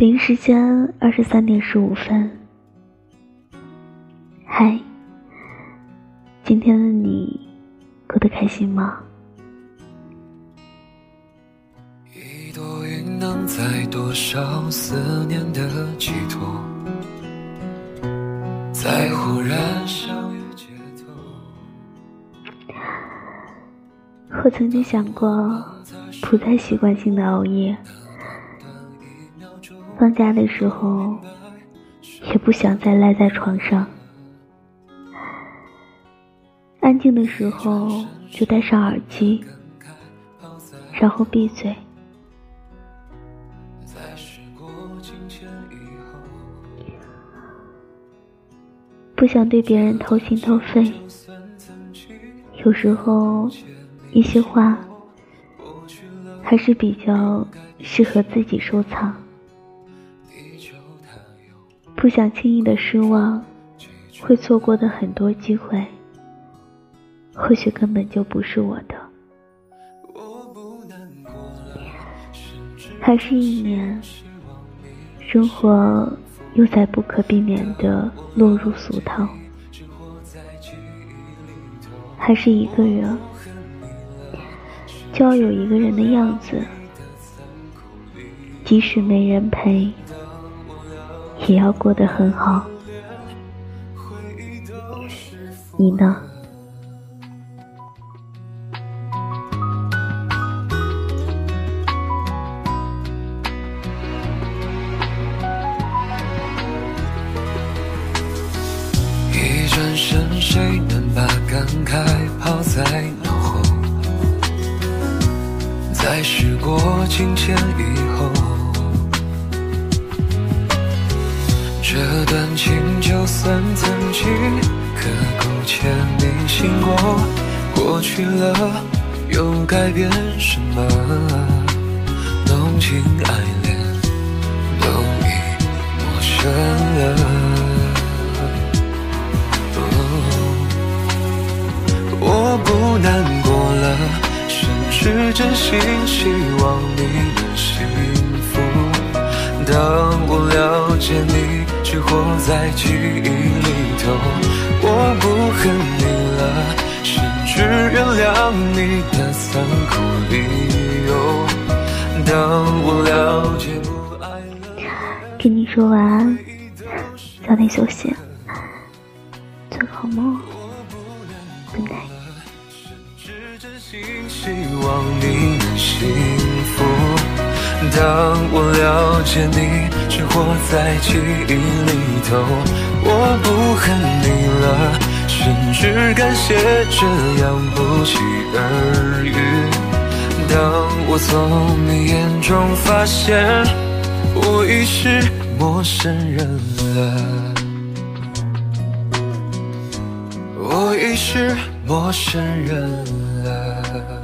北京时间二十三点十五分。嗨，今天的你过得开心吗？一朵云能载多少思念的寄托，在忽然相遇街头。我曾经想过，不再习惯性的熬夜。放假的时候，也不想再赖在床上。安静的时候就戴上耳机，然后闭嘴。不想对别人掏心掏肺。有时候，一些话还是比较适合自己收藏。不想轻易的失望，会错过的很多机会，或许根本就不是我的。还是一年，生活又在不可避免的落入俗套。还是一个人，就要有一个人的样子，即使没人陪。也要过得很好，你呢？一转身，谁能把感慨抛在脑后？在时过境迁以后。这段情就算曾经刻骨且铭心过，过去了又改变什么？浓情爱恋都已陌生了。我不难过了，甚至真心希望你能幸福。当我了解你。却活在记忆里头，我不恨你了，甚至原谅你的残酷理由。当我了解不爱了，跟你说晚安，早点休息，做个好梦，Good night。当我了解你，只活在记忆里头，我不恨你了，甚至感谢这样不期而遇。当我从你眼中发现，我已是陌生人了，我已是陌生人了。